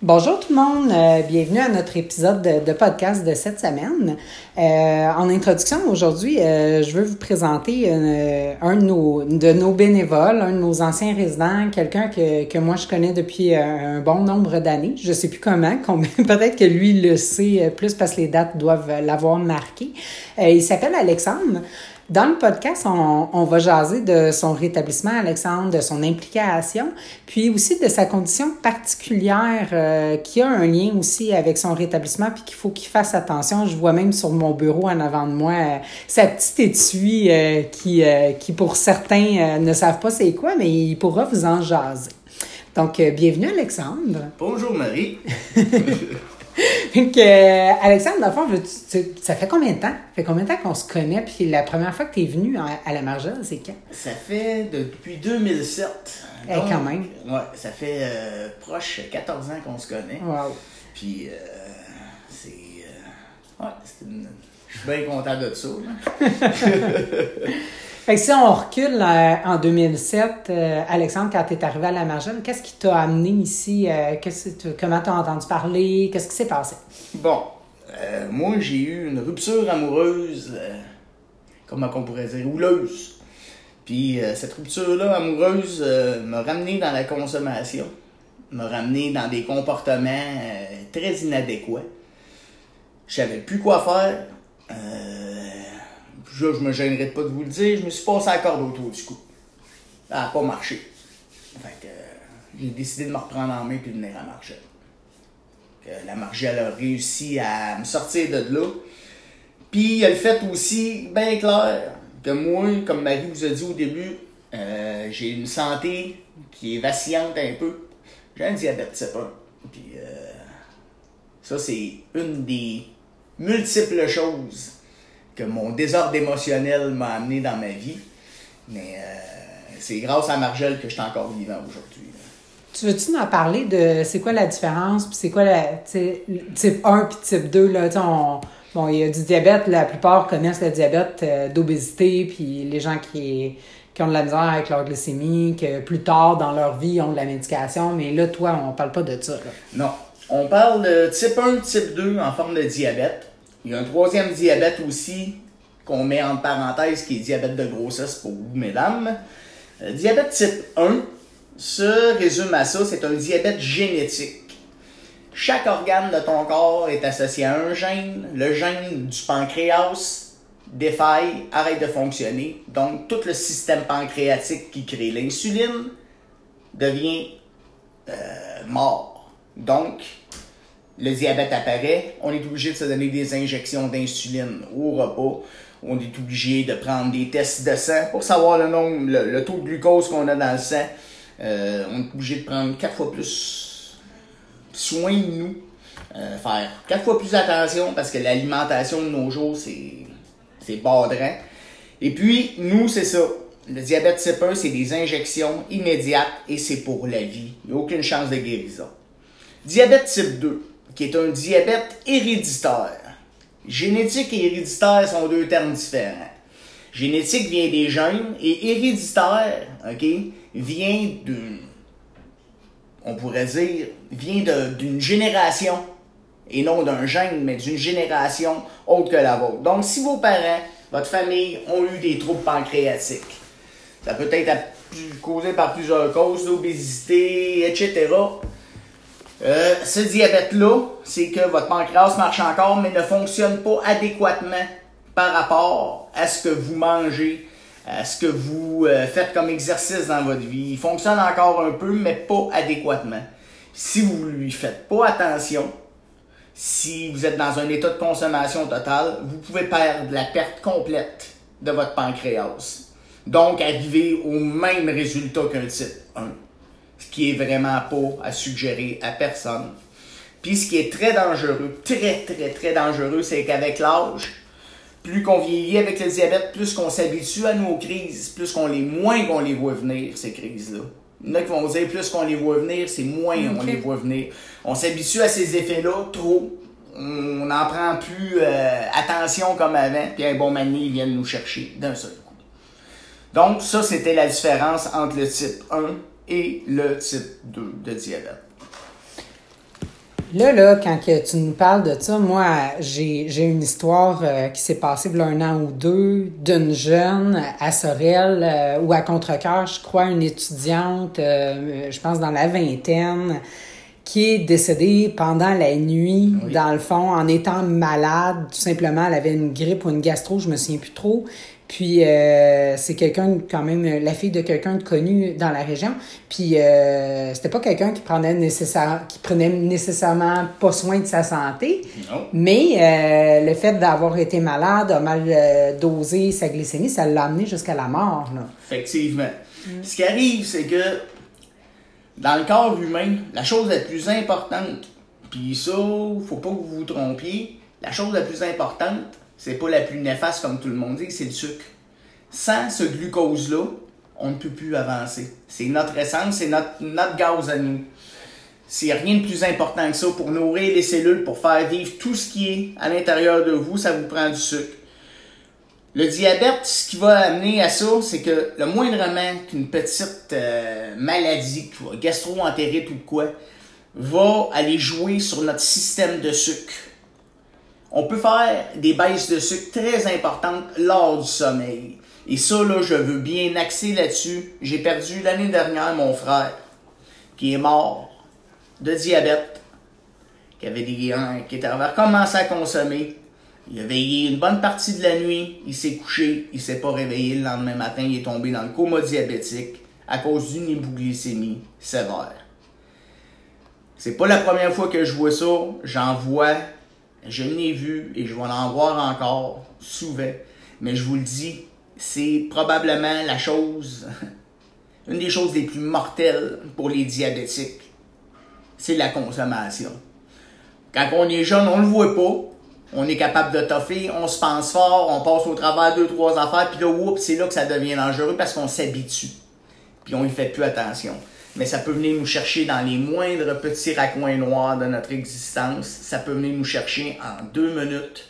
Bonjour tout le monde, euh, bienvenue à notre épisode de, podcast de cette semaine. Euh, en introduction, aujourd'hui, euh, je veux vous présenter un de nos, de nos bénévoles, un de nos anciens résidents, quelqu'un que, que moi je connais depuis un bon nombre d'années. Je sais plus comment, peut-être que lui le sait plus parce que les dates doivent l'avoir marqué. il s'appelle Alexandre. Dans le podcast, on, on, va jaser de son rétablissement, Alexandre, de son implication, puis aussi de sa condition particulière euh, qui a un lien aussi avec son rétablissement, puis qu'il faut qu'il fasse attention. Je vois même sur mon bureau en avant de moi euh, sa petite étui euh, qui, qui, pour certains, ne savent pas c'est quoi, mais il pourra vous en jaser. Donc, bienvenue Alexandre. Bonjour Marie. Donc, euh, Alexandre, dans le ça fait combien de temps? Ça fait combien de temps qu'on se connaît? Puis la première fois que tu es venu à, la Margelle, c'est quand? Ça fait depuis 2007. Eh, quand même. Ouais, ça fait euh, proche 14 ans qu'on se connaît. Wow. Puis, euh, c'est. ouais, c'est une. Je suis bien content de ça. Fait que si on recule euh, en 2007, euh, Alexandre, quand tu es arrivé à la Margelle, qu'est-ce qui t'a amené ici? Euh, comment tu as entendu parler? Qu'est-ce qui s'est passé? Bon, moi, j'ai eu une rupture amoureuse, comment on pourrait dire, houleuse. Puis cette rupture-là amoureuse m'a ramené dans la consommation, m'a ramené dans des comportements très inadéquats. Je savais plus quoi faire je, je me gênerai pas de vous le dire, je me suis passé la corde autour du cou. Ça n'a pas marché. Fait que, j'ai décidé de me reprendre en main et de venir à Margelle. la Margelle a réussi à me sortir de là. Puis il a le fait aussi bien clair que moi, comme Marie vous a dit au début, euh, j'ai une santé qui est vacillante un peu. J'ai un diabète type 1. Puis euh, ça, c'est une des multiples choses que mon désordre émotionnel m'a amené dans ma vie. Mais euh, c'est grâce à Margelle que je suis encore vivant aujourd'hui. Tu veux-tu en parler de c'est quoi la différence, puis c'est quoi la type 1 puis type 2? Là, bon, il y a du diabète, la plupart connaissent le diabète euh, d'obésité, puis les gens qui, qui ont de la misère avec leur glycémie, que plus tard dans leur vie ont de la médication, mais là, toi, on parle pas de ça. Non. On parle de type 1, type 2 en forme de diabète. Il y a un troisième diabète aussi qu'on met en parenthèse qui est diabète de grossesse pour vous, mesdames. Le diabète type 1 se résume à ça, c'est un diabète génétique. Chaque organe de ton corps est associé à un gène. Le gène du pancréas défaille, arrête de fonctionner. Donc, tout le système pancréatique qui crée l'insuline devient euh, mort. Donc, le diabète apparaît, on est obligé de se donner des injections d'insuline au repas. On est obligé de prendre des tests de sang pour savoir le nombre, le, taux de glucose qu'on a dans le sang. Euh, on est obligé de prendre quatre fois plus soin de nous, euh, faire quatre fois plus attention parce que l'alimentation de nos jours, c'est, c'est badrant. Et puis, nous, c'est ça. Le diabète type 1, c'est des injections immédiates et c'est pour la vie. Il aucune chance de guérison. Diabète type 2 qui est un diabète héréditaire. Génétique et héréditaire sont deux termes différents. Génétique vient des gènes et héréditaire, ok, vient d'une, on pourrait dire, vient d'une génération et non d'un gène, mais d'une génération autre que la vôtre. Donc, si vos parents, votre famille ont eu des troubles pancréatiques, ça peut être causé par plusieurs causes, l'obésité, etc. Euh, ce diabète-là, c'est que votre pancréas marche encore, mais ne fonctionne pas adéquatement par rapport à ce que vous mangez, à ce que vous euh, faites comme exercice dans votre vie. Il fonctionne encore un peu, mais pas adéquatement. Si vous lui faites pas attention, si vous êtes dans un état de consommation totale, vous pouvez perdre la perte complète de votre pancréas. Donc, arriver au même résultat qu'un type 1 ce qui est vraiment pas à suggérer à personne. Puis ce qui est très dangereux, très très très dangereux, c'est qu'avec l'âge, plus qu'on vieillit avec le diabète, plus qu'on s'habitue à nos crises, plus qu'on les moins qu'on les voit venir ces crises-là. Il y en a qui vont dire plus qu'on les voit venir, c'est moins on les voit venir. On s'habitue à ces effets-là trop. On n'en prend plus euh, attention comme avant, puis un bon manier, ils viennent nous chercher d'un seul coup. Donc ça, c'était la différence entre le type 1 et le type 2 de diabète. Là, là, quand que tu nous parles de ça, moi, j'ai une histoire euh, qui s'est passée il y a un an ou deux d'une jeune à Sorel euh, ou à Contrecoeur, je crois, une étudiante, euh, je pense dans la vingtaine, qui est décédée pendant la nuit, Oui. dans le fond, en étant malade. Tout simplement, elle avait une grippe ou une gastro, je me souviens plus trop. Puis euh, c'est quelqu'un quand même la fille de quelqu'un de connu dans la région. Puis euh, c'était pas quelqu'un qui prenait nécessaire qui prenait nécessairement pas soin de sa santé, Non. mais euh, le fait d'avoir été malade, a mal dosé sa glycémie, ça l'a amené jusqu'à la mort là. Effectivement. Ce qui arrive, c'est que dans le corps humain, la chose la plus importante, puis ça, faut pas que vous vous trompiez, la chose la plus importante, c'est pas la plus néfaste comme tout le monde dit, c'est le sucre. Sans ce glucose-là, on ne peut plus avancer. C'est notre essence, c'est notre, notre gaz à nous. C'est rien de plus important que ça pour nourrir les cellules, pour faire vivre tout ce qui est à l'intérieur de vous, ça vous prend du sucre. Le diabète, ce qui va amener à ça, c'est que le moindrement qu'une petite euh, maladie, gastro-entérite ou quoi, va aller jouer sur notre système de sucre. On peut faire des baisses de sucre très importantes lors du sommeil. Et ça, là, je veux bien axer là-dessus. J'ai perdu l'année dernière mon frère, qui est mort de diabète, qui avait des hein, qui était avait recommencé à consommer. Il a veillé une bonne partie de la nuit, il s'est couché, il s'est pas réveillé le lendemain matin, il est tombé dans le coma diabétique à cause d'une hypoglycémie sévère. C'est pas la première fois que je vois ça, j'en vois, je l'ai vu et je vais en voir encore souvent. Mais je vous le dis, c'est probablement la chose, une des choses les plus mortelles pour les diabétiques. C'est la consommation. Quand on est jeune, on le voit pas. On est capable de toffer, on se pense fort, on passe au travers deux, trois affaires, puis là, oups, c'est là que ça devient dangereux parce qu'on s'habitue. Puis on y fait plus attention. Mais ça peut venir nous chercher dans les moindres petits raccoins noirs de notre existence. Ça peut venir nous chercher en deux minutes.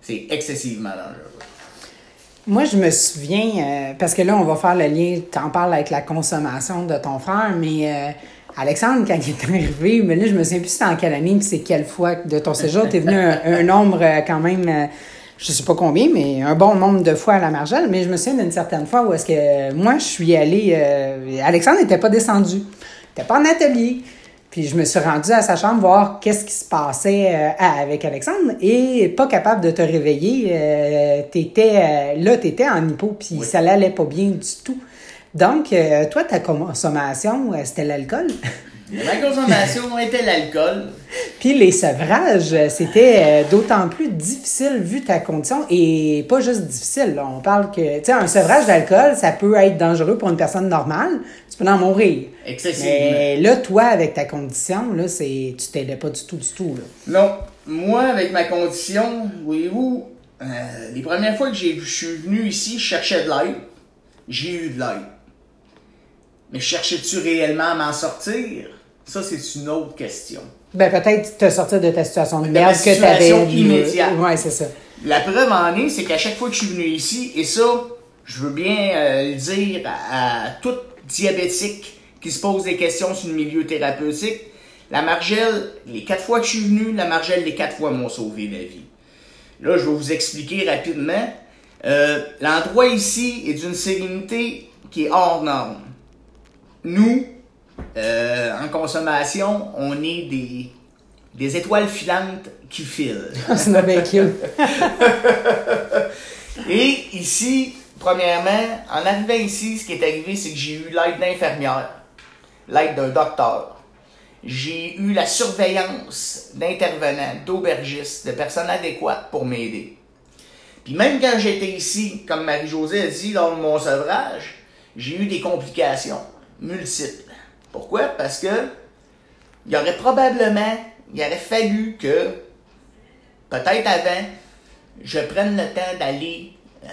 C'est excessivement dangereux. Moi, je me souviens, euh, parce que là, on va faire le lien, tu en parles avec la consommation de ton frère, mais euh, Alexandre, quand il est arrivé, mais là, je me souviens plus c'était en quelle année, puis c'est quelle fois de ton séjour, tu es venu un, nombre euh, quand même, je sais pas combien, mais un bon nombre de fois à la Margelle, mais je me souviens d'une certaine fois où est-ce que moi, je suis allée, euh, Alexandre n'était pas descendu, il n'était pas en atelier. Puis je me suis rendue à sa chambre voir qu'est-ce qui se passait euh, avec Alexandre et pas capable de te réveiller. Euh, t'étais, là, tu étais en hypo, puis Oui. ça l'allait pas bien du tout. Donc, toi, ta consommation, c'était l'alcool? Ma consommation était l'alcool. Puis les sevrages, euh, c'était euh, d'autant plus difficile vu ta condition et pas juste difficile. là. On parle que, tu sais, un sevrage d'alcool, ça peut être dangereux pour une personne normale. Tu peux en mourir. Excessivement. Mais là, toi, avec ta condition, là, c'est, tu t'aidais pas du tout, du tout. Là. Non, moi, avec ma condition, voyez-vous, euh, les premières fois que j'ai, je suis venu ici, je cherchais de l'aide. J'ai eu de l'aide. Mais cherchais-tu réellement à m'en sortir? Ça, c'est une autre question. Ben, peut-être te sortir de ta situation de merde que tu avais. situation immédiate. Ouais, c'est ça. La preuve en est, c'est qu'à chaque fois que je suis venu ici, et ça, je veux bien euh, le dire à, à tout diabétique qui se pose des questions sur le milieu thérapeutique, la margelle, les quatre fois que je suis venu, la margelle, les quatre fois m'ont sauvé la vie. Là, je vais vous expliquer rapidement. Euh, L'endroit ici est d'une sérénité qui est hors norme. Nous, euh, en consommation, on est des, des étoiles filantes qui filent. c'est bien cute. Et ici, premièrement, en arrivant ici, ce qui est arrivé, c'est que j'ai eu l'aide d'infirmière, l'aide d'un docteur. J'ai eu la surveillance d'intervenants, d'aubergistes, de personnes adéquates pour m'aider. Puis même quand j'étais ici, comme Marie-Josée a dit lors de mon sevrage, j'ai eu des complications multiples. Pourquoi? Parce que il aurait probablement, il aurait fallu que, peut-être avant, je prenne le temps d'aller euh,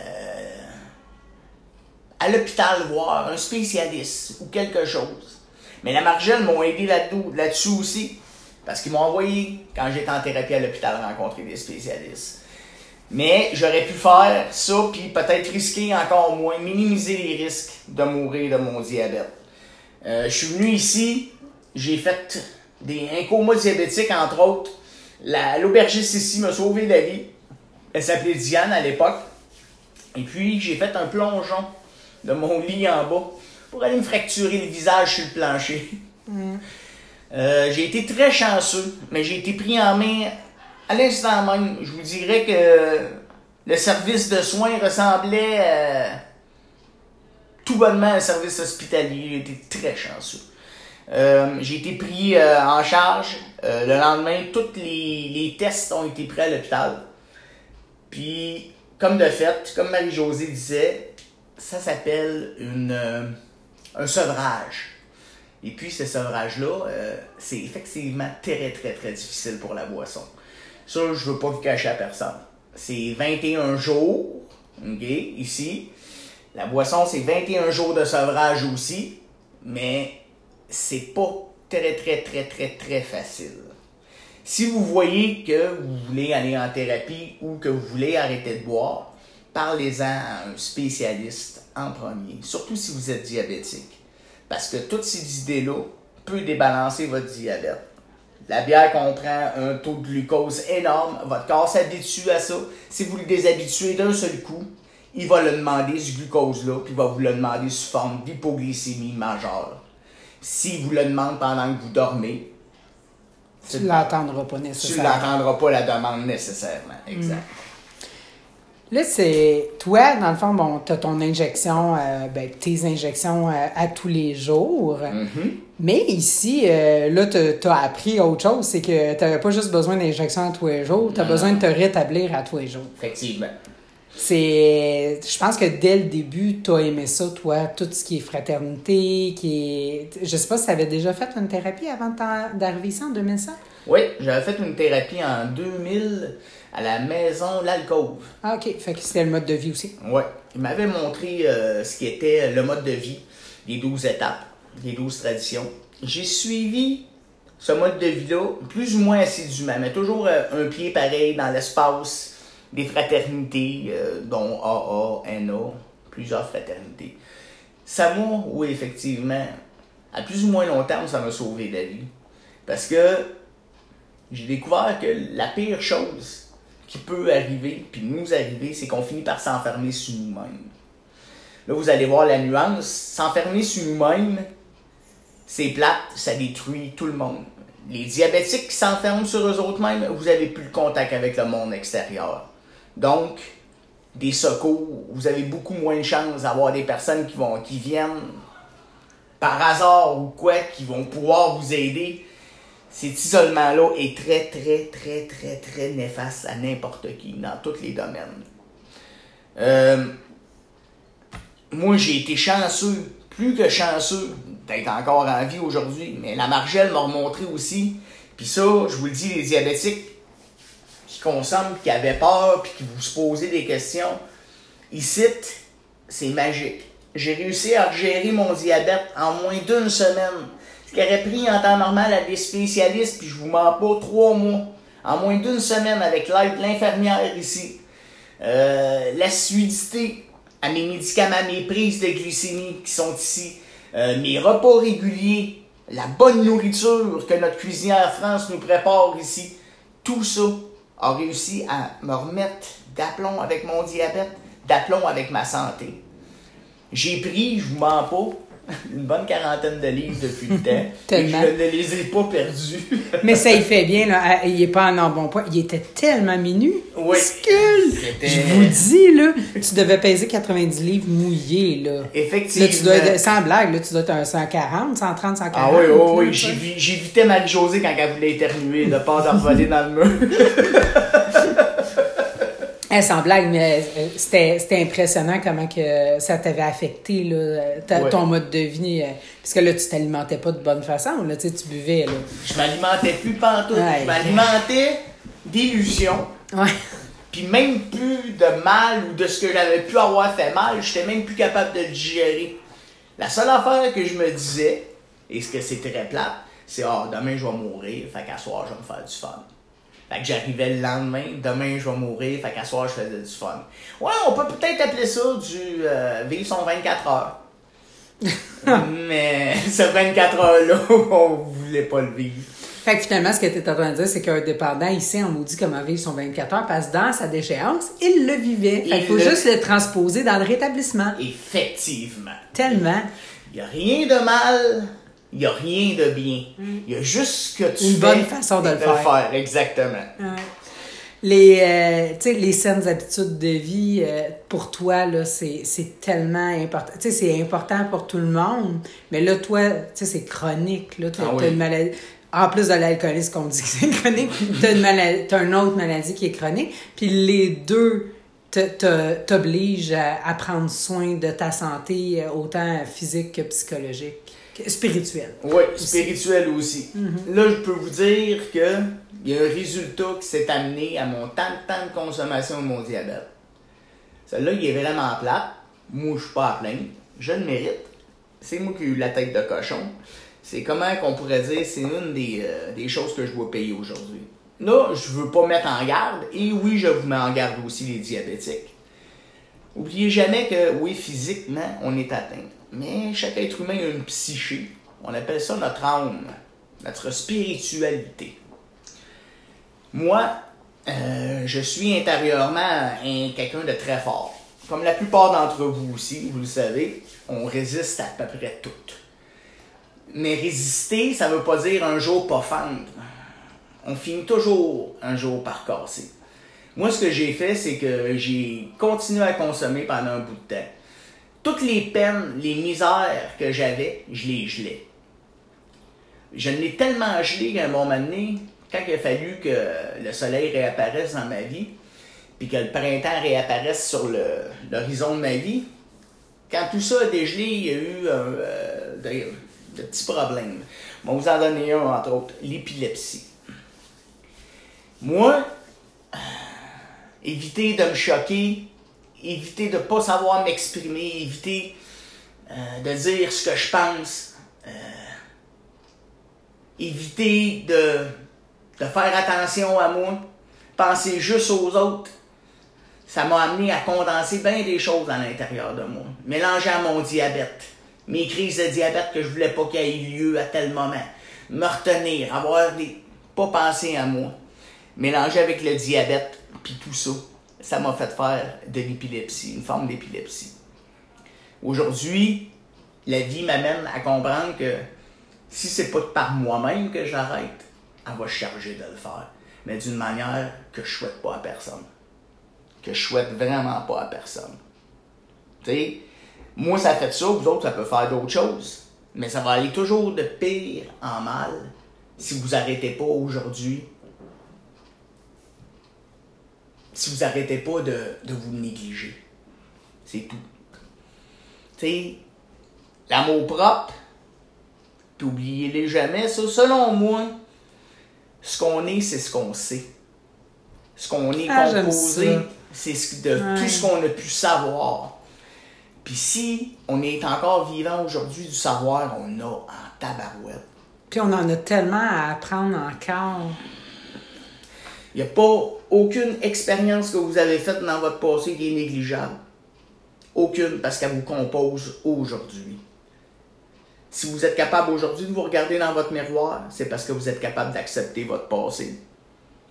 à l'hôpital voir un spécialiste ou quelque chose. Mais la Margelle m'ont aidé là-dessus aussi. Parce qu'ils m'ont envoyé, quand j'étais en thérapie à l'hôpital, rencontrer des spécialistes. Mais j'aurais pu faire ça, puis peut-être risquer encore moins, minimiser les risques de mourir de mon diabète. Euh, je suis venu ici, j'ai fait des, un coma diabétique, entre autres. La- L'aubergiste ici m'a sauvé la vie. Elle s'appelait Diane à l'époque. Et puis, j'ai fait un plongeon de mon lit en bas pour aller me fracturer le visage sur le plancher. Euh, j'ai été très chanceux, mais j'ai été pris en main à l'instant même. Je vous dirais que le service de soins ressemblait euh, tout bonnement un service hospitalier. J'ai été très chanceux. Euh, j'ai été pris euh, en charge. Euh, le lendemain, tous les, tests ont été pris à l'hôpital. Puis, comme de fait, comme Marie-Josée disait, ça s'appelle un sevrage. Et puis, ce sevrage-là, c'est effectivement très, très, très difficile pour la boisson. Ça, je veux pas vous cacher à personne. C'est 21 jours, ici. La boisson, c'est 21 jours de sevrage aussi, mais c'est pas très, très, très, très, très facile. Si vous voyez que vous voulez aller en thérapie ou que vous voulez arrêter de boire, parlez-en à un spécialiste en premier, surtout si vous êtes diabétique. Parce que toutes ces idées-là peuvent débalancer votre diabète. La bière comprend un taux de glucose énorme. Votre corps s'habitue à ça. Si vous le déshabituez d'un seul coup, il va le demander, ce glucose-là, puis il va vous le demander sous forme d'hypoglycémie majeure. S'il vous le demande pendant que vous dormez, Tu ne l'entendras pas tu nécessairement. n'entendras pas la demande nécessairement. Exact. Là, c'est toi, dans le fond, bon, tu as ton injection, euh, ben, tes injections euh, à tous les jours. Mhm. Mais ici, euh, là, tu as appris autre chose, c'est que tu n'avais pas juste besoin d'injections à tous les jours, tu as besoin de te rétablir à tous les jours. Effectivement. C'est. Je pense que dès le début, tu as aimé ça, toi, tout ce qui est fraternité, qui est. Je sais pas si tu avais déjà fait une thérapie avant d'arriver ici en 2007. Oui, j'avais fait une thérapie en 2000 à la maison L'Alcôve. Ah, OK. Fait que c'était le mode de vie aussi. Ouais. Il m'avait montré euh, ce qui était le mode de vie, les 12 étapes, les 12 traditions. J'ai suivi ce mode de vie-là plus ou moins assidûment, mais toujours euh, un pied pareil dans l'espace des fraternités, euh, dont AA, NA, plusieurs fraternités. Ça m'a, oui, effectivement, à plus ou moins long terme, ça m'a sauvé la vie. Parce que j'ai découvert que la pire chose qui peut arriver, puis nous arriver, c'est qu'on finit par s'enfermer sur nous-mêmes. Là, vous allez voir la nuance. S'enfermer sur nous-mêmes, c'est plate, ça détruit tout le monde. Les diabétiques qui s'enferment sur eux autres mêmes, vous avez plus le contact avec le monde extérieur. Donc, des secours, vous avez beaucoup moins de chances d'avoir des personnes qui viennent par hasard ou quoi, qui vont pouvoir vous aider. Cet isolement-là est très, très, très, très, très néfaste à n'importe qui, dans tous les domaines. Euh, moi, j'ai été chanceux, plus que chanceux, d'être encore en vie aujourd'hui, mais la Margelle m'a remontré aussi. Puis ça, je vous le dis, les diabétiques consomment, qui avaient peur, puis qui vous se posaient des questions, ici, c'est magique. J'ai réussi à gérer mon diabète en moins d'une semaine. Ce qui aurait pris en temps normal à des spécialistes, puis je vous mens pas, trois mois. En moins d'une semaine avec l'aide de l'infirmière ici. Euh, l'assiduité à mes médicaments, mes prises de glycémie qui sont ici, euh, mes repas réguliers, la bonne nourriture que notre cuisinière France nous prépare ici, tout ça a réussi à me remettre d'aplomb avec mon diabète, d'aplomb avec ma santé. J'ai pris, je vous mens pas, une bonne quarantaine de livres depuis le temps. et Tellement. je ne les ai pas perdus. Mais ça y fait bien, là. Ah, Il est pas en embonpoint. Il était tellement minu. Oui. Je vous dis, là, tu devais peser 90 livres mouillés, là. Effectivement. Là, tu dois être, sans blague, là, tu dois être un 140, 130, 140. Ah oui, oui, oui. J'évitais Marie-Josée quand elle voulait éternuer, de pas de revoler dans le mur. Eh, sans blague, mais euh, c'était c'était impressionnant comment que ça t'avait affecté, là, ta- Ouais. ton mode de vie. euh, parce que là, tu t'alimentais pas de bonne façon, là, tu buvais, là. Je m'alimentais plus pantoute. Ouais. Je m'alimentais d'illusions. Ouais. Puis même plus de mal ou de ce que j'avais pu avoir fait mal, j'étais même plus capable de le digérer. La seule affaire que je me disais, et ce que c'est très plate, c'est ah, demain je vais mourir, fait qu'à soir je vais me faire du fun. Fait que j'arrivais le lendemain, demain je vais mourir, fait qu'à soir je faisais du fun. Ouais, on peut peut-être appeler ça du euh, vivre son 24 heures. Mais ce 24 heures-là, on voulait pas le vivre. Fait que finalement, ce que tu es en train de dire, c'est qu'un dépendant, il sait en maudit comment vivre son 24 heures, parce que dans sa déchéance, il le vivait. Fait qu'il faut le- juste le transposer dans le rétablissement. Effectivement. Tellement. Il n'y a rien de mal, il n'y a rien de bien. Il y a juste ce que tu Une fais bonne façon de le faire. Exactement. Les, euh, tu les saines habitudes de vie, euh, pour toi, là, c'est, c'est tellement important. Tu sais, c'est important pour tout le monde, mais là, toi, tu sais, c'est chronique, là. T'as, Ah oui. une maladie. En plus de l'alcoolisme qu'on dit que c'est chronique, t'as une maladie, t'as une autre maladie qui est chronique, puis les deux t'obligent à, à prendre soin de ta santé, euh, autant physique que psychologique, que spirituelle. Oui, spirituel aussi. Mm-hmm. Là, je peux vous dire que il y a un résultat qui s'est amené à mon temps de temps de consommation de mon diabète. Celle-là, il est vraiment plate. Moi, je suis pas à plaindre. Je le mérite. C'est moi qui ai eu la tête de cochon. C'est comment qu'on pourrait dire, c'est une des, euh, des choses que je dois payer aujourd'hui. Là, je veux pas mettre en garde, et oui, je vous mets en garde aussi les diabétiques. Oubliez jamais que, oui, physiquement, on est atteint. Mais chaque être humain a une psyché. On appelle ça notre âme, notre spiritualité. Moi, euh, je suis intérieurement un, quelqu'un de très fort. Comme la plupart d'entre vous aussi, vous le savez, on résiste à peu près tout. Mais résister, ça veut pas dire un jour pas fendre. On finit toujours un jour par casser. Moi, ce que j'ai fait, c'est que j'ai continué à consommer pendant un bout de temps. Toutes les peines, les misères que j'avais, je les gelais. Je l'ai tellement gelé qu'à un moment donné, quand il a fallu que le soleil réapparaisse dans ma vie, puis que le printemps réapparaisse sur l'horizon de ma vie, quand tout ça a dégelé, il y a eu euh, de, de petits problèmes. Bon, vous en donner un, entre autres, l'épilepsie. Moi, euh, éviter de me choquer, éviter de ne pas savoir m'exprimer, éviter euh, de dire ce que je pense, euh, éviter de, de faire attention à moi, penser juste aux autres, ça m'a amené à condenser bien des choses à l'intérieur de moi. Mélanger à mon diabète, mes crises de diabète que je voulais pas qu'il ait lieu à tel moment, me retenir, avoir des... pas penser à moi, mélanger avec le diabète, puis tout ça, ça m'a fait faire de l'épilepsie, une forme d'épilepsie. Aujourd'hui, la vie m'amène à comprendre que si c'est pas par moi-même que j'arrête, elle va charger de le faire. Mais d'une manière que je souhaite pas à personne. Que je souhaite vraiment pas à personne. Tu moi ça fait ça, vous autres ça peut faire d'autres choses. Mais ça va aller toujours de pire en mal si vous arrêtez pas aujourd'hui. Si vous arrêtez pas de, de vous négliger. C'est tout. Tu sais, l'amour propre, puis oubliez-les jamais, ça, selon moi, ce qu'on est, c'est ce qu'on sait. Ce qu'on est Ah, composé, c'est ce, de Ouais. tout ce qu'on a pu savoir. Puis si on est encore vivant aujourd'hui du savoir, on a en tabarouette. Puis on en a tellement à apprendre encore. Il n'y a pas aucune expérience que vous avez faite dans votre passé qui est négligeable. Aucune, parce qu'elle vous compose aujourd'hui. Si vous êtes capable aujourd'hui de vous regarder dans votre miroir, c'est parce que vous êtes capable d'accepter votre passé.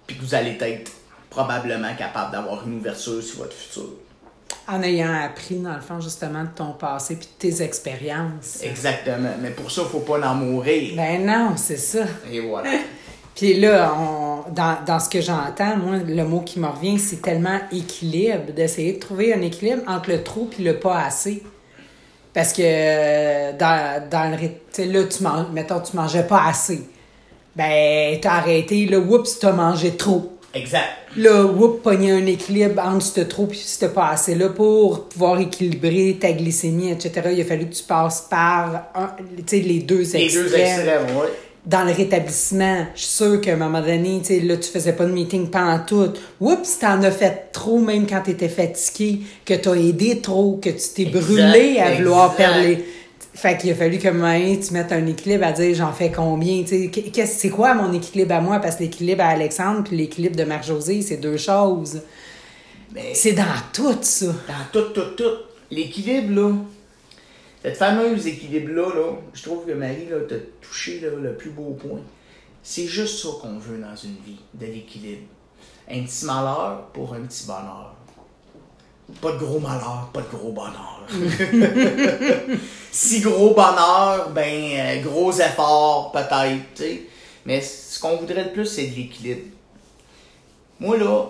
Puis que vous allez être probablement capable d'avoir une ouverture sur votre futur. En ayant appris, dans le fond, justement, de ton passé puis de tes expériences. Exactement. Mais pour ça, il ne faut pas en mourir. Ben non, c'est ça. Et voilà. Puis là, on, dans, dans ce que j'entends, moi, le mot qui me revient, c'est tellement équilibre, d'essayer de trouver un équilibre entre le trop et le pas assez. Parce que euh, dans, dans le rythme, tu sais, là, tu manges, mettons, tu mangeais pas assez. Ben, t'as arrêté, là, oups, t'as mangé trop. Exact. Là, whoop, pogner un équilibre entre ce trop et ce pas assez là pour pouvoir équilibrer ta glycémie, etc. Il a fallu que tu passes par un, les deux Les extrêmes. deux extrêmes, oui. Dans le rétablissement, je suis sûre qu'à un moment donné, tu sais, là, tu faisais pas de meeting pendant tout. Oups, t'en as fait trop, même quand t'étais fatigué, que t'as aidé trop, que tu t'es brûlé à vouloir les... Fait qu'il a fallu moment donné, tu mettes un équilibre à dire j'en fais combien, tu sais. Qu'est-ce- C'est quoi mon équilibre à moi? Parce que l'équilibre à Alexandre puis l'équilibre de Marc-Josée, c'est deux choses. C'est dans tout, ça. dans tout, tout, tout. L'équilibre, là, cette fameuse équilibre-là, là, je trouve que Marie, t'a touché là, le plus beau point. C'est juste ça qu'on veut dans une vie, de l'équilibre. Un petit malheur pour un petit bonheur. Pas de gros malheur, pas de gros bonheur. si gros bonheur, ben euh, gros effort peut-être, tu sais. Mais ce qu'on voudrait le plus, c'est de l'équilibre. Moi là,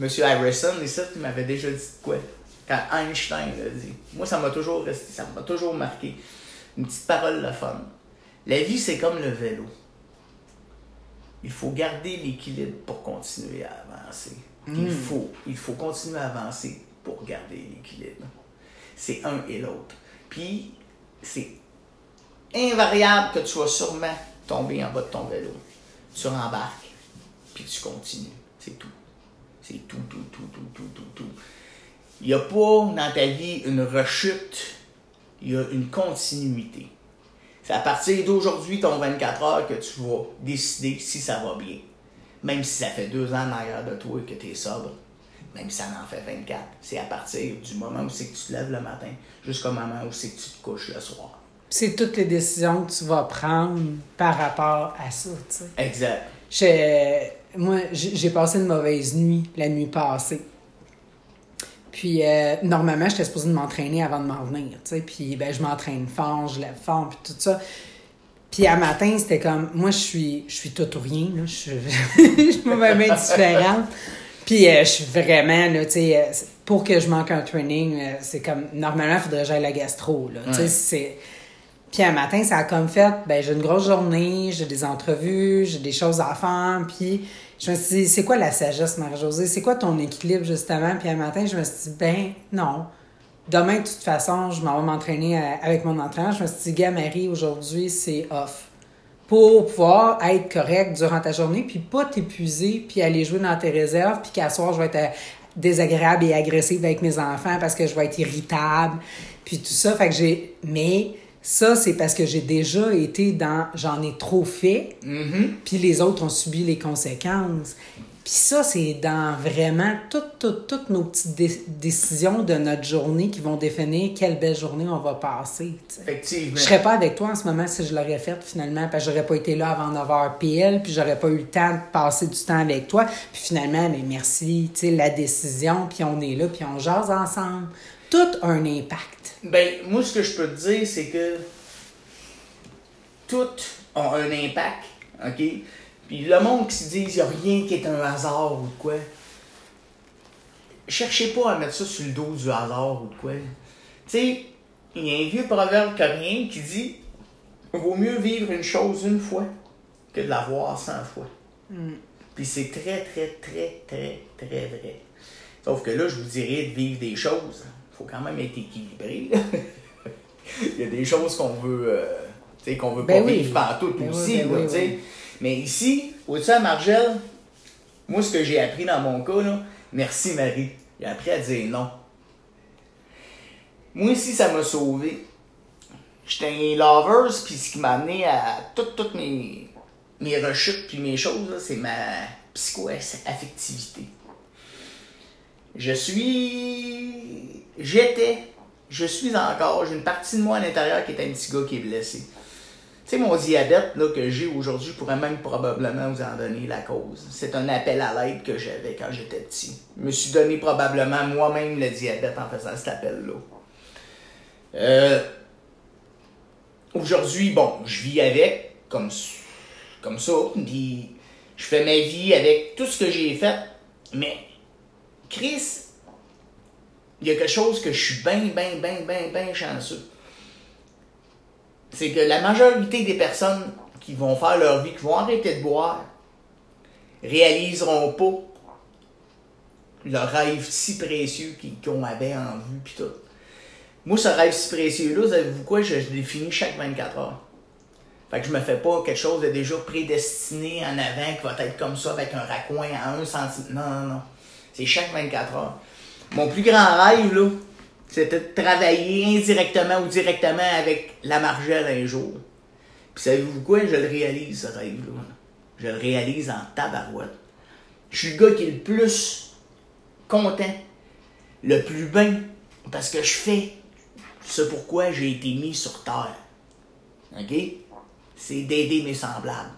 M. Harrison, et ça, tu m'avais déjà dit quoi? Quand Einstein l'a dit. Moi, ça m'a toujours resté, ça m'a toujours marqué. Une petite parole de fun. La vie, c'est comme le vélo. Il faut garder l'équilibre pour continuer à avancer. Il, faut, il faut continuer à avancer pour garder l'équilibre. C'est un et l'autre. Puis, c'est invariable que tu vas sûrement tomber en bas de ton vélo. Tu rembarques, puis tu continues. C'est tout. C'est tout, tout, tout, tout, tout, tout, tout. Il n'y a pas dans ta vie une rechute, il y a une continuité. C'est à partir d'aujourd'hui, ton 24 heures, que tu vas décider si ça va bien. Même si ça fait deux ans derrière de toi et que tu es sobre, même si ça en fait 24, c'est à partir du moment où c'est que tu te lèves le matin jusqu'au moment où c'est que tu te couches le soir. C'est toutes les décisions que tu vas prendre par rapport à ça, tu sais. Exact. moi, j'ai passé une mauvaise nuit la nuit passée. Puis, euh, normalement, j'étais supposée de m'entraîner avant de m'en venir, tu sais. Puis, ben, je m'entraîne fort, je lève fort, puis tout ça. Puis, à matin, c'était comme, moi, je suis, je suis tout ou rien, là. Je suis, je suis même différente. Puis, euh, je suis vraiment, là, tu sais, euh, pour que je manque un training, c'est comme, normalement, il faudrait que j'aille la gastro, là. Tu sais, c'est. Puis un matin, ça a comme fait, ben j'ai une grosse journée, j'ai des entrevues, j'ai des choses à faire, puis je me suis dit, c'est quoi la sagesse, Marie-Josée? C'est quoi ton équilibre, justement? Puis un matin, je me suis dit, ben non. Demain, de toute façon, je m'en vais m'entraîner avec mon entraîneur. Je me suis dit, gars, Marie, aujourd'hui, c'est off. Pour pouvoir être correct durant ta journée, puis pas t'épuiser, puis aller jouer dans tes réserves, puis qu'à soir, je vais être désagréable et agressive avec mes enfants parce que je vais être irritable, puis tout ça. Fait que j'ai... Mais ça, c'est parce que j'ai déjà été dans j'en ai trop fait, Mm-hmm. puis les autres ont subi les conséquences. Puis ça, c'est dans vraiment toutes, toutes, toutes nos petites dé- décisions de notre journée qui vont définir quelle belle journée on va passer. tu sais. Effectivement. Je serais pas avec toi en ce moment si je l'aurais faite finalement, parce que j'aurais pas été là avant 9h PL, puis j'aurais pas eu le temps de passer du temps avec toi. Puis finalement, mais merci, tu sais, la décision, puis on est là, puis on jase ensemble. Tout a un impact. Ben, moi, ce que je peux te dire, c'est que tout a un impact, OK? Puis le monde qui se dit qu'il n'y a rien qui est un hasard ou de quoi, cherchez pas à mettre ça sur le dos du hasard ou de quoi. Tu sais, il y a un vieux proverbe coréen qui dit Vaut mieux vivre une chose une fois que de la voir cent fois. Puis c'est très, très, très, très, très vrai. Sauf que là, je vous dirais de vivre des choses. Il faut quand même être équilibré. Il y a des choses qu'on veut, euh, tu sais, qu'on veut Ben pas oui. vivre partout Ben aussi. ben là, oui. Mais ici, au-dessus à Margelle, moi, ce que j'ai appris dans mon cas, là, merci Marie, j'ai appris à dire non. Moi, ici, ça m'a sauvé. J'étais un lovers, puis ce qui m'a amené à toutes, mes, mes rechutes puis mes choses, c'est ma psycho-affectivité. Je suis. J'étais. Je suis encore. J'ai une partie de moi à l'intérieur qui est un petit gars qui est blessé. Tu sais, mon diabète là, que j'ai aujourd'hui, je pourrais même probablement vous en donner la cause. C'est un appel à l'aide que j'avais quand j'étais petit. Je me suis donné probablement moi-même le diabète en faisant cet appel-là. Euh, aujourd'hui, bon, je vis avec, comme, comme ça, je fais ma vie avec tout ce que j'ai fait, mais Chris, il y a quelque chose que je suis bien, bien, bien, bien, bien chanceux. C'est que la majorité des personnes qui vont faire leur vie, qui vont arrêter de boire, réaliseront pas leur rêve si précieux qu'on avait en vue, puis tout. Moi, ce rêve si précieux-là, savez-vous quoi? Je, je le définis chaque 24 heures. Fait que je me fais pas quelque chose de déjà prédestiné en avant qui va être comme ça avec un raccoin à un centimètre. Non, non, non. C'est chaque 24 heures. Mon plus grand rêve, là, c'était de travailler indirectement ou directement avec la Margelle un jour. Puis savez-vous quoi? Je le réalise, ce rêve-là. Je le réalise en tabarouette. Je suis le gars qui est le plus content, le plus bien, parce que je fais ce pourquoi j'ai été mis sur Terre. OK? C'est d'aider mes semblables.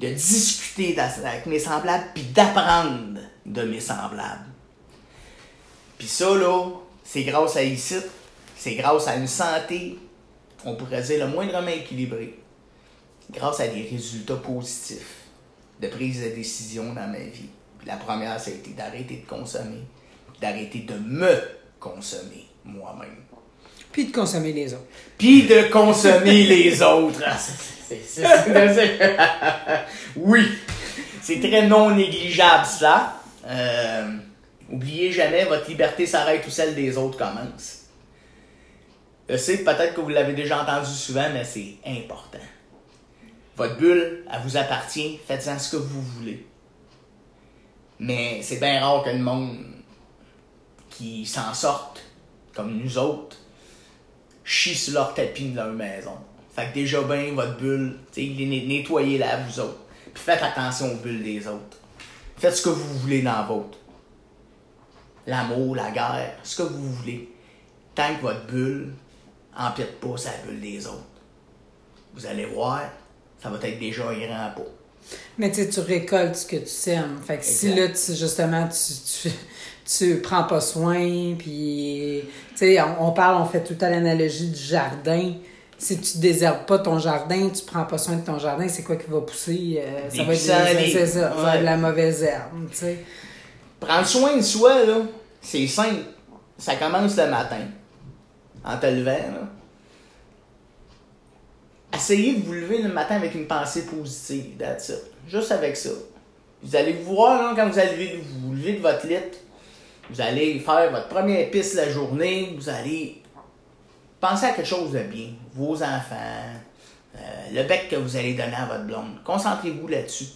de discuter avec mes semblables, puis d'apprendre de mes semblables. Puis ça, là, c'est grâce à ici, c'est grâce à une santé, on pourrait dire le moindrement équilibrée, grâce à des résultats positifs de prise de décision dans ma vie. la première, ça a été d'arrêter de consommer, d'arrêter de me consommer moi-même. Puis de consommer les autres. Puis de consommer les autres. oui, c'est très non négligeable ça. Euh, oubliez jamais, votre liberté s'arrête où celle des autres commence. Je sais peut-être que vous l'avez déjà entendu souvent, mais c'est important. Votre bulle, elle vous appartient, faites-en ce que vous voulez. Mais c'est bien rare que le monde qui s'en sorte, comme nous autres, chie sur leur tapis de leur maison. Fait que déjà bien, votre bulle, nettoyez-la vous autres. Puis faites attention aux bulles des autres. Faites ce que vous voulez dans la vôtre. L'amour, la guerre, ce que vous voulez. Tant que votre bulle empiète pas sa bulle des autres. Vous allez voir, ça va être déjà un grand pas. Mais tu tu récoltes ce que tu sèmes. Fait que si là, tu, justement, tu, tu, tu prends pas soin, puis, tu sais, on, parle, on fait tout à l'analogie du jardin. Si tu désherbes pas ton jardin, tu prends pas soin de ton jardin, c'est quoi qui va pousser? Euh, ça, va être, ça, ça va être de la mauvaise herbe, tu sais. Prendre soin de soi, là, c'est simple. Ça commence le matin, en te levant, essayez de vous lever le matin avec une pensée positive, that's Juste avec ça. Vous allez vous voir, quand vous allez vous lever de votre lit, vous allez faire votre première piste la journée, vous allez penser à quelque chose de bien. Vos enfants, euh, le bec que vous allez donner à votre blonde. Concentrez-vous là-dessus.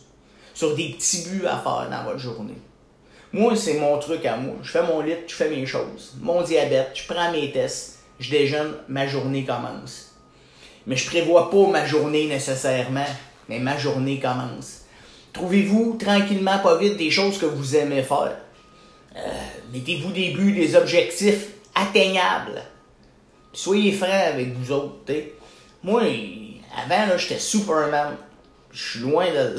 Sur des petits buts à faire dans votre journée. Moi, c'est mon truc à moi. Je fais mon lit, je fais mes choses. Mon diabète, je prends mes tests, je déjeune, ma journée commence. Mais je prévois pas ma journée nécessairement, mais ma journée commence. Trouvez-vous tranquillement, pas vite, des choses que vous aimez faire? Euh, mettez-vous des buts, des objectifs atteignables. Soyez francs avec vous autres. Moi, avant, j'étais Superman. Je suis loin de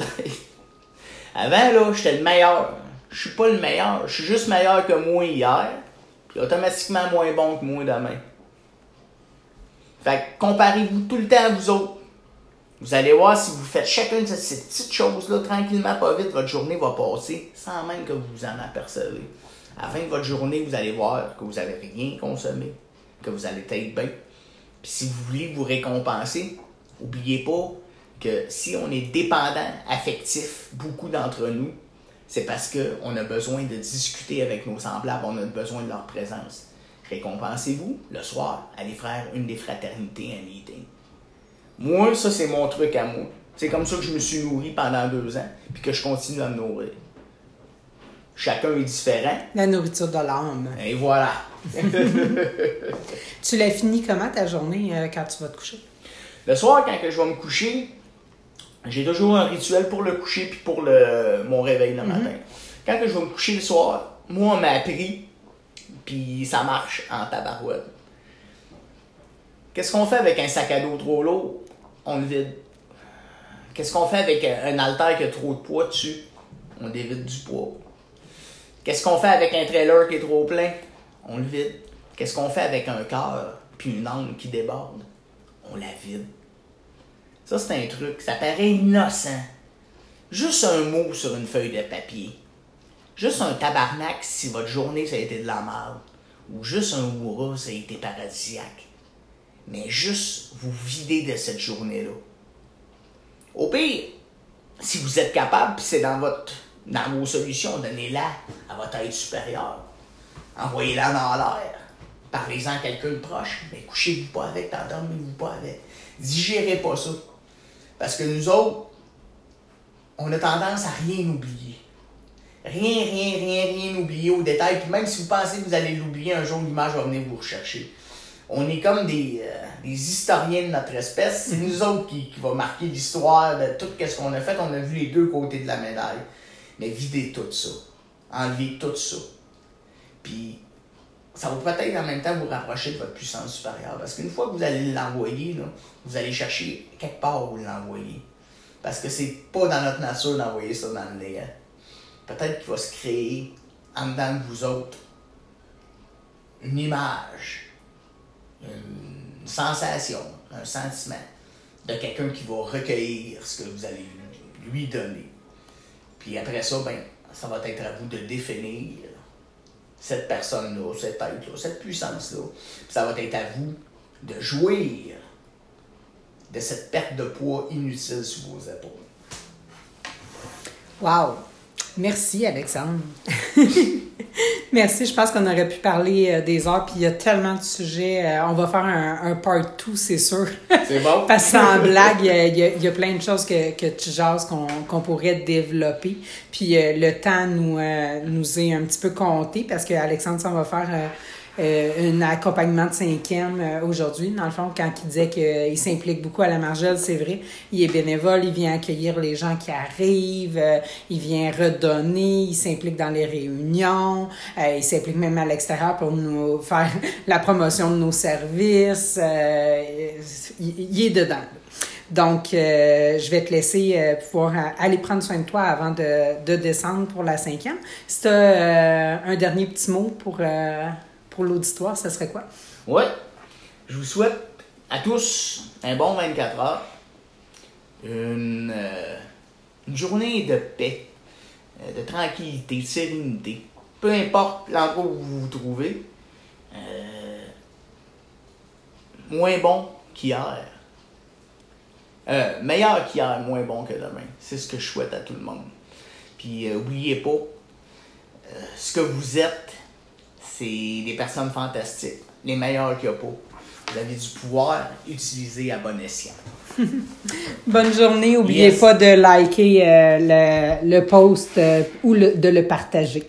Avant, là, j'étais le meilleur. Je suis pas le meilleur. Je suis juste meilleur que moi hier. Puis automatiquement moins bon que moi demain. Fait que comparez-vous tout le temps à vous autres. Vous allez voir si vous faites chacune de ces petites choses-là tranquillement, pas vite, votre journée va passer sans même que vous vous en apercevez. À la fin de votre journée, vous allez voir que vous n'avez rien consommé, que vous allez être bien. Puis si vous voulez vous récompenser, n'oubliez pas que si on est dépendant affectif, beaucoup d'entre nous, c'est parce qu'on a besoin de discuter avec nos semblables, on a besoin de leur présence. Récompensez-vous le soir, allez faire une des fraternités, un meeting. Moi, ça, c'est mon truc à moi. C'est comme ça que je me suis nourri pendant deux ans, puis que je continue à me nourrir. Chacun est différent. La nourriture de l'âme. Et voilà. tu l'as fini comment ta journée euh, quand tu vas te coucher? Le soir, quand que je vais me coucher, j'ai toujours un rituel pour le coucher puis pour le, mon réveil le mm-hmm. matin. Quand que je vais me coucher le soir, moi, on m'a appris puis ça marche en tabarouette. Qu'est-ce qu'on fait avec un sac à dos trop lourd? On le vide. Qu'est-ce qu'on fait avec un haltère qui a trop de poids dessus? On dévide du poids. Qu'est-ce qu'on fait avec un trailer qui est trop plein? On le vide. Qu'est-ce qu'on fait avec un cœur puis une âme qui déborde? On la vide. Ça, c'est un truc. Ça paraît innocent. Juste un mot sur une feuille de papier. Juste un tabarnak si votre journée ça a été de la merde. Ou juste un hurrah ça a été paradisiaque. Mais juste vous vider de cette journée-là. Au pire, si vous êtes capable, puis c'est dans votre dans vos solutions, donnez-la à votre aide supérieure. Envoyez-la dans l'air. Parlez-en à quelqu'un de proche. Mais couchez-vous pas avec, t'endormez-vous pas avec. Digérez pas ça. Parce que nous autres, on a tendance à rien oublier. Rien, rien, rien, rien oublier au détail. Puis même si vous pensez que vous allez l'oublier un jour, l'image va venir vous rechercher. On est comme des, euh, des historiens de notre espèce. C'est nous autres qui, qui va marquer l'histoire de tout ce qu'on a fait. On a vu les deux côtés de la médaille. Mais videz tout ça. Enlevez tout ça. Puis ça va peut-être en même temps vous rapprocher de votre puissance supérieure. Parce qu'une fois que vous allez l'envoyer, vous allez chercher quelque part où l'envoyer. Parce que c'est pas dans notre nature d'envoyer ça dans le néant. Peut-être qu'il va se créer en dedans de vous autres une image, une sensation, un sentiment de quelqu'un qui va recueillir ce que vous allez lui donner. Puis après ça, ben, ça va être à vous de définir cette personne-là, cette tête-là, cette puissance-là. Puis ça va être à vous de jouir de cette perte de poids inutile sur vos épaules. Wow! Merci, Alexandre. Merci. Je pense qu'on aurait pu parler euh, des heures, puis il y a tellement de sujets. Euh, on va faire un, part 2, c'est sûr. C'est bon. Parce qu'en blague, il y, a, plein de choses que, que tu jases qu'on pourrait développer. Puis euh, le temps nous, nous est un petit peu compté parce qu'Alexandre, ça va faire euh, un accompagnement de cinquième euh, aujourd'hui. Dans le fond, quand il disait qu'il s'implique beaucoup à la margelle, c'est vrai. Il est bénévole, il vient accueillir les gens qui arrivent, euh, il vient redonner, il s'implique dans les réunions, il s'implique même à l'extérieur pour nous faire la promotion de nos services. il, est dedans. Donc, je vais te laisser pouvoir aller prendre soin de toi avant de, de descendre pour la cinquième. Si tu as un dernier petit mot pour l'auditoire, ça serait quoi? Oui. Je vous souhaite à tous un bon 24 heures, une, euh, journée de paix, euh, de tranquillité, de sérénité. Peu importe l'endroit où vous vous trouvez, euh, moins bon qu'hier. meilleur qu'hier, moins bon que demain. C'est ce que je souhaite à tout le monde. Puis, n'oubliez pas, ce que vous êtes, c'est des personnes fantastiques, les meilleures qu'il n'y a pas. Vous avez du pouvoir utilisé à bon escient. Bonne journée. N'oubliez pas de liker euh, le, le, post euh, ou de le partager.